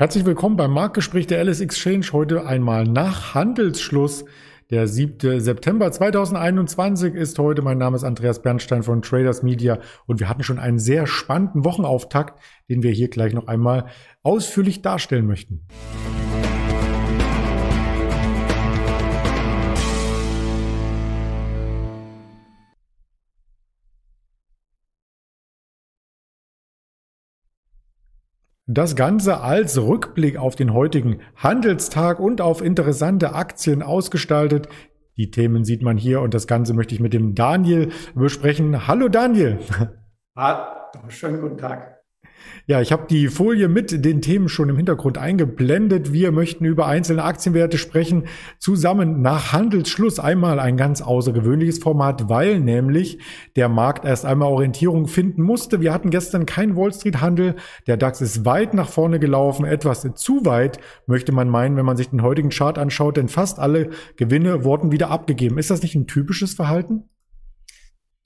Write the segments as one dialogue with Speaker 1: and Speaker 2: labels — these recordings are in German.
Speaker 1: Herzlich willkommen beim Marktgespräch der LS Exchange. Heute einmal nach Handelsschluss. Der 7. September 2021 ist heute. Mein Name ist Andreas Bernstein von Traders Media und wir hatten schon einen sehr spannenden Wochenauftakt, den wir hier gleich noch einmal ausführlich darstellen möchten. Das Ganze als Rückblick auf den heutigen Handelstag und auf interessante Aktien ausgestaltet. Die Themen sieht man hier und das Ganze möchte ich mit dem Daniel besprechen. Hallo Daniel.
Speaker 2: Hallo, schönen guten Tag.
Speaker 1: Ja, ich habe die Folie mit den Themen schon im Hintergrund eingeblendet. Wir möchten über einzelne Aktienwerte sprechen, zusammen nach Handelsschluss. Einmal ein ganz außergewöhnliches Format, weil nämlich der Markt erst einmal Orientierung finden musste. Wir hatten gestern keinen Wall Street Handel. Der DAX ist weit nach vorne gelaufen, etwas zu weit, möchte man meinen, wenn man sich den heutigen Chart anschaut, denn fast alle Gewinne wurden wieder abgegeben. Ist das nicht ein typisches Verhalten?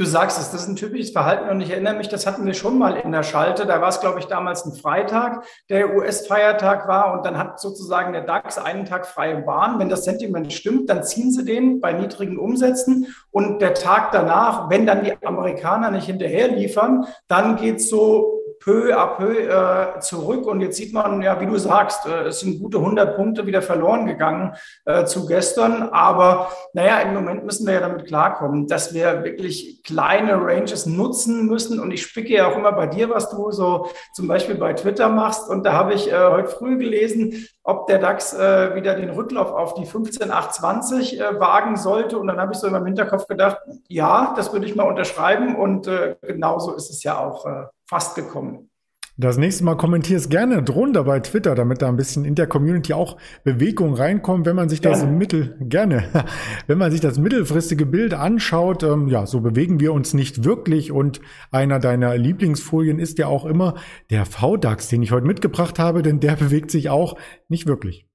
Speaker 2: Du sagst es, das ist ein typisches Verhalten und ich erinnere mich, das hatten wir schon mal in der Schalte. Da war es, glaube ich, damals ein Freitag, der US-Feiertag war und dann hat sozusagen der DAX einen Tag freie Bahn. Wenn das Sentiment stimmt, dann ziehen sie den bei niedrigen Umsätzen und der Tag danach, wenn dann die Amerikaner nicht hinterher liefern, dann geht es so peu à peu äh, zurück. Und jetzt sieht man, ja, wie du sagst, äh, es sind gute 100 Punkte wieder verloren gegangen äh, zu gestern. Aber naja, im Moment müssen wir ja damit klarkommen, dass wir wirklich kleine Ranges nutzen müssen. Und ich spicke ja auch immer bei dir, was du so zum Beispiel bei Twitter machst. Und da habe ich äh, heute früh gelesen, ob der DAX äh, wieder den Rücklauf auf die 15820 äh, wagen sollte. Und dann habe ich so in meinem Hinterkopf gedacht, ja, das würde ich mal unterschreiben. Und äh, genauso ist es ja auch äh, fast gekommen.
Speaker 1: Das nächste Mal kommentier es gerne drunter bei Twitter, damit da ein bisschen in der Community auch Bewegung reinkommt, wenn man sich das gerne. mittel gerne, wenn man sich das mittelfristige Bild anschaut, ähm, ja, so bewegen wir uns nicht wirklich und einer deiner Lieblingsfolien ist ja auch immer der VDAX, den ich heute mitgebracht habe, denn der bewegt sich auch nicht wirklich.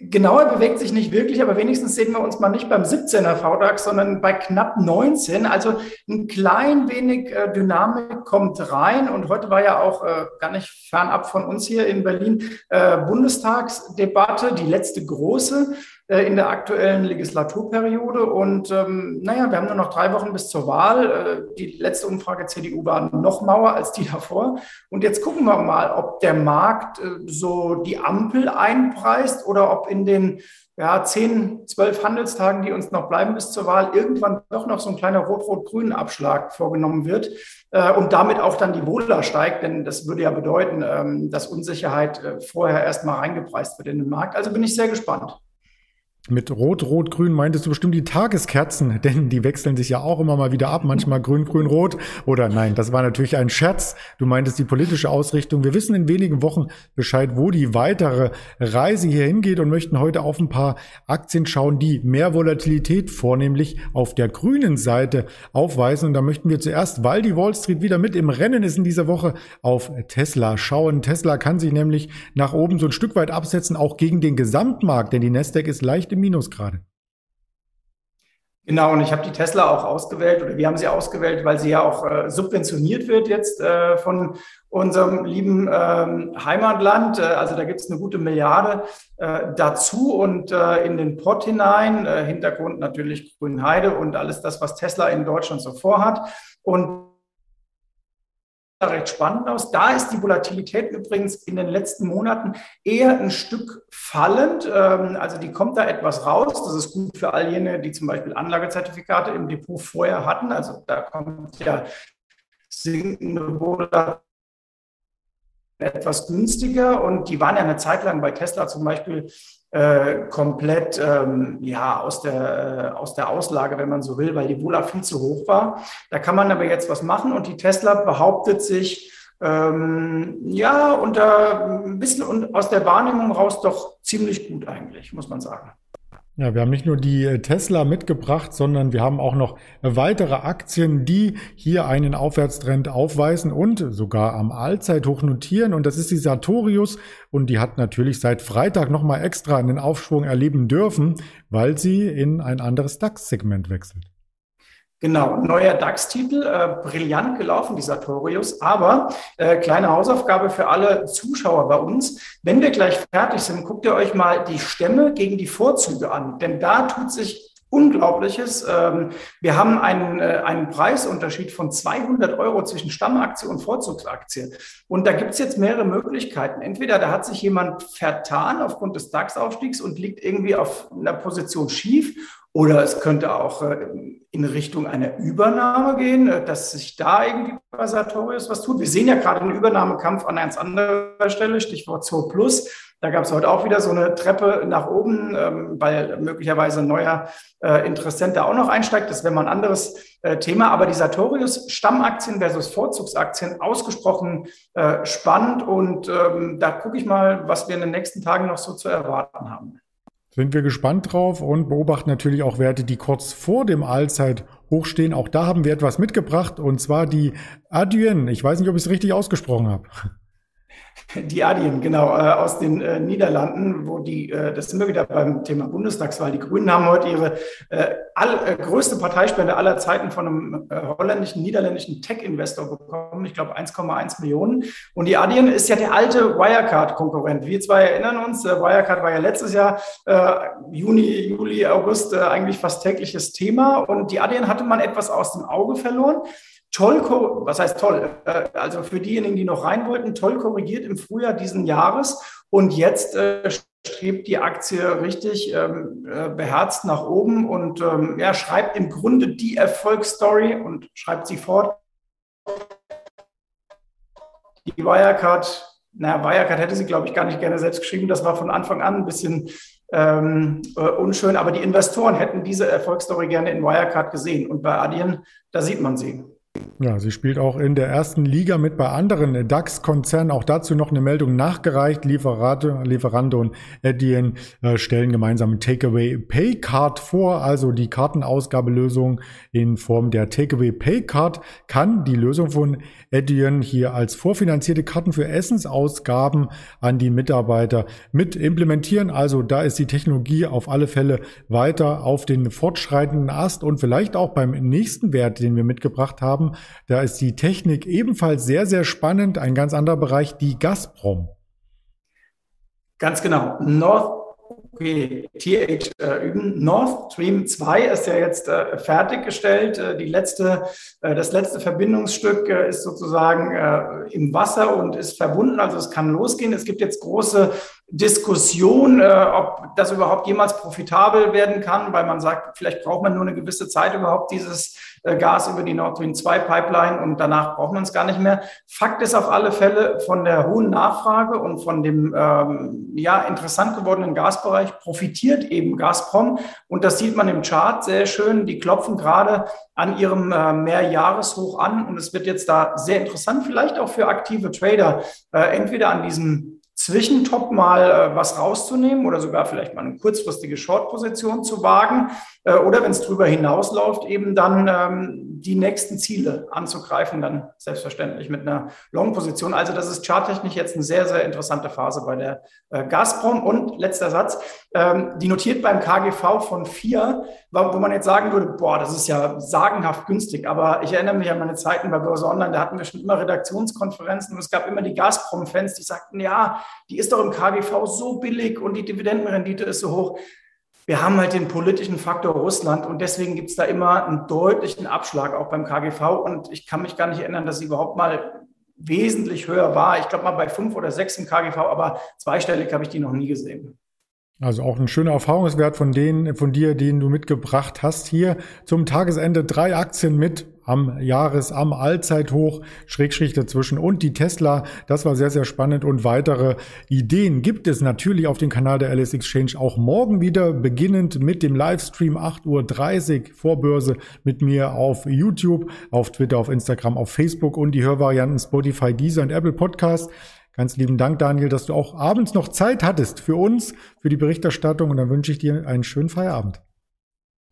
Speaker 2: Genauer bewegt sich nicht wirklich, aber wenigstens sehen wir uns mal nicht beim 17er VDAX, sondern bei knapp 19. Also ein klein wenig äh, Dynamik kommt rein. Und heute war ja auch äh, gar nicht fernab von uns hier in Berlin äh, Bundestagsdebatte, die letzte große. Äh, in der aktuellen Legislaturperiode. Und ähm, naja, wir haben nur noch drei Wochen bis zur Wahl. Äh, die letzte Umfrage CDU war noch mauer als die davor. Und jetzt gucken wir mal, ob der Markt äh, so die Ampel einpreist oder ob in den ja, zehn, zwölf Handelstagen, die uns noch bleiben bis zur Wahl, irgendwann doch noch so ein kleiner rot-rot-grünen Abschlag vorgenommen wird äh, und damit auch dann die Wohler steigt, denn das würde ja bedeuten, ähm, dass Unsicherheit vorher erstmal reingepreist wird in den Markt. Also bin ich sehr gespannt.
Speaker 1: Mit Rot, Rot, Grün meintest du bestimmt die Tageskerzen, denn die wechseln sich ja auch immer mal wieder ab, manchmal Grün, Grün, Rot. Oder nein, das war natürlich ein Scherz. Du meintest die politische Ausrichtung. Wir wissen in wenigen Wochen Bescheid, wo die weitere Reise hier hingeht und möchten heute auf ein paar Aktien schauen, die mehr Volatilität vornehmlich auf der grünen Seite aufweisen. Und da möchten wir zuerst, weil die Wall Street wieder mit im Rennen ist in dieser Woche, auf Tesla schauen. Tesla kann sich nämlich nach oben so ein Stück weit absetzen, auch gegen den Gesamtmarkt, denn die Nasdaq ist leicht im Minus gerade.
Speaker 2: Genau, und ich habe die Tesla auch ausgewählt oder wir haben sie ausgewählt, weil sie ja auch äh, subventioniert wird jetzt äh, von unserem lieben ähm, Heimatland. Äh, also da gibt es eine gute Milliarde äh, dazu und äh, in den Pott hinein. Äh, Hintergrund natürlich Grünheide und alles das, was Tesla in Deutschland so vorhat. Und recht spannend aus. Da ist die Volatilität übrigens in den letzten Monaten eher ein Stück fallend. Ähm, also die kommt da etwas raus. Das ist gut für all jene, die zum Beispiel Anlagezertifikate im Depot vorher hatten. Also da kommt ja sinkende Volatilität etwas günstiger und die waren ja eine Zeit lang bei Tesla zum Beispiel äh, komplett ähm, ja, aus, der, äh, aus der Auslage, wenn man so will, weil die Wohler viel zu hoch war. Da kann man aber jetzt was machen und die Tesla behauptet sich ähm, ja unter ein bisschen und aus der Wahrnehmung raus doch ziemlich gut eigentlich, muss man sagen.
Speaker 1: Ja, wir haben nicht nur die äh, Tesla mitgebracht, sondern wir haben auch noch weitere Aktien, die hier einen Aufwärtstrend aufweisen und sogar am Allzeithoch notieren. Und das ist die Sartorius. Und die hat natürlich seit Freitag nochmal extra einen Aufschwung erleben dürfen, weil sie in ein anderes DAX-Segment wechselt.
Speaker 2: Genau, neuer DAX-Titel, äh, brillant gelaufen, die Sartorius. Aber äh, kleine Hausaufgabe für alle Zuschauer bei uns. Wenn wir gleich fertig sind, guckt ihr euch mal die Stämme gegen die Vorzüge an. Denn da tut sich Unglaubliches. Ähm, wir haben einen, äh, einen Preisunterschied von 200 Euro zwischen Stammaktie und Vorzugsaktie. Und da gibt es jetzt mehrere Möglichkeiten. Entweder da hat sich jemand vertan aufgrund des DAX-Aufstiegs und liegt irgendwie auf einer Position schief. Oder es könnte auch äh, in Richtung einer Übernahme gehen, äh, dass sich da irgendwie bei Sartorius was tut. Wir sehen ja gerade einen Übernahmekampf an ganz anderer Stelle, Stichwort Zoo Plus. Da gab es heute auch wieder so eine Treppe nach oben, ähm, weil möglicherweise ein neuer äh, Interessent da auch noch einsteigt. Das wäre mal ein anderes Thema. Aber die Sartorius Stammaktien versus Vorzugsaktien ausgesprochen spannend. Und ähm, da gucke ich mal, was wir in den nächsten Tagen noch so zu erwarten haben.
Speaker 1: Sind wir gespannt drauf und beobachten natürlich auch Werte, die kurz vor dem Allzeit hochstehen. Auch da haben wir etwas mitgebracht und zwar die Adyen. Ich weiß nicht, ob ich es richtig ausgesprochen habe.
Speaker 2: Die Adien, genau, äh, aus den äh, Niederlanden, wo die, äh, das sind wir wieder beim Thema Bundestagswahl. Die Grünen haben heute ihre all, größte Parteispende aller Zeiten von einem holländischen, niederländischen Tech-Investor bekommen. Ich glaube 1,1 Millionen. Und die Adien ist ja der alte Wirecard-Konkurrent. Wir zwei erinnern uns, Wirecard war ja letztes Jahr Juni, Juli, August eigentlich fast tägliches Thema. Und die Adien hatte man etwas aus dem Auge verloren toll, was heißt toll? Äh, also für diejenigen, die noch rein wollten, toll korrigiert im Frühjahr diesen Jahres und jetzt äh, strebt die Aktie richtig ähm, äh, beherzt nach oben und ähm, ja, schreibt im Grunde die Erfolgsstory und schreibt sie fort. Die Wirecard, naja, Wirecard hätte sie, glaube ich, gar nicht gerne selbst geschrieben. Das war von Anfang an ein bisschen ähm, äh, unschön, aber die Investoren hätten diese Erfolgsstory gerne in Wirecard gesehen. Und bei Adyen, da sieht man sie.
Speaker 1: Ja, sie spielt auch in der ersten Liga mit bei anderen DAX-Konzernen. Auch dazu noch eine Meldung nachgereicht. Lieferate, Lieferando und Adyen äh, stellen gemeinsam Takeaway Pay Card vor. Also die Kartenausgabelösung in Form der Takeaway Pay Card kann die Lösung von Adyen hier als vorfinanzierte Karten für Essensausgaben an die Mitarbeiter mit implementieren. Also da ist die Technologie auf alle Fälle weiter auf den fortschreitenden Ast und vielleicht auch beim nächsten Wert, den wir mitgebracht haben da ist die Technik ebenfalls sehr, sehr spannend. Ein ganz anderer Bereich, die Gazprom.
Speaker 2: Ganz genau. North Okay, TH äh, üben. Nord Stream 2 ist ja jetzt äh, fertiggestellt. Äh, die letzte, äh, das letzte Verbindungsstück äh, ist sozusagen äh, im Wasser und ist verbunden, also es kann losgehen. Es gibt jetzt große Diskussion, ob das überhaupt jemals profitabel werden kann, weil man sagt, vielleicht braucht man nur eine gewisse Zeit überhaupt dieses äh, Gas über die Nord Stream 2 Pipeline und danach braucht man es gar nicht mehr. Fakt ist auf alle Fälle von der hohen Nachfrage und von dem ähm, ja interessant gewordenen Gasbereich profitiert eben Gazprom und das sieht man im Chart sehr schön. Die klopfen gerade an ihrem äh, Mehrjahreshoch an und es wird jetzt da sehr interessant, vielleicht auch für aktive Trader, äh, entweder an diesem Zwischentop mal äh, was rauszunehmen oder sogar vielleicht mal eine kurzfristige Short-Position zu wagen äh, oder wenn es darüber hinausläuft, eben dann ähm, die nächsten Ziele anzugreifen, dann selbstverständlich mit einer Long-Position. Also das ist charttechnisch jetzt eine sehr, sehr interessante Phase bei der äh, Gazprom. Und letzter Satz, ähm, die notiert beim KGV von vier, wo man jetzt sagen würde, boah, das ist ja sagenhaft günstig. Aber ich erinnere mich an meine Zeiten bei Börse Online, da hatten wir schon immer Redaktionskonferenzen und es gab immer die Gazprom-Fans, die sagten, ja, die ist doch im KGV so billig und die Dividendenrendite ist so hoch. Wir haben halt den politischen Faktor Russland und deswegen gibt es da immer einen deutlichen Abschlag auch beim KGV und ich kann mich gar nicht erinnern, dass sie überhaupt mal wesentlich höher war. Ich glaube mal bei fünf oder sechs im KGV, aber zweistellig habe ich die noch nie gesehen.
Speaker 1: Also auch ein schöner Erfahrungswert von denen, von dir, den du mitgebracht hast. Hier zum Tagesende drei Aktien mit am Jahres-, am Allzeithoch, Schrägstrich dazwischen und die Tesla. Das war sehr, sehr spannend und weitere Ideen gibt es natürlich auf dem Kanal der LS Exchange auch morgen wieder, beginnend mit dem Livestream 8.30 Uhr Vorbörse mit mir auf YouTube, auf Twitter, auf Instagram, auf Facebook und die Hörvarianten Spotify, Deezer und Apple Podcast. Ganz lieben Dank, Daniel, dass du auch abends noch Zeit hattest für uns, für die Berichterstattung. Und dann wünsche ich dir einen schönen Feierabend.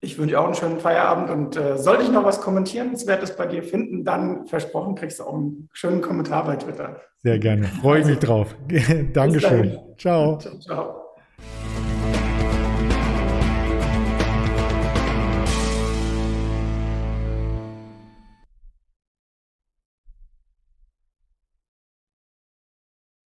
Speaker 2: Ich wünsche auch einen schönen Feierabend und äh, sollte ich noch was kommentieren, es bei dir finden, dann versprochen kriegst du auch einen schönen Kommentar bei Twitter.
Speaker 1: Sehr gerne. Freue ich mich drauf. Dankeschön. Ciao. Ciao. ciao.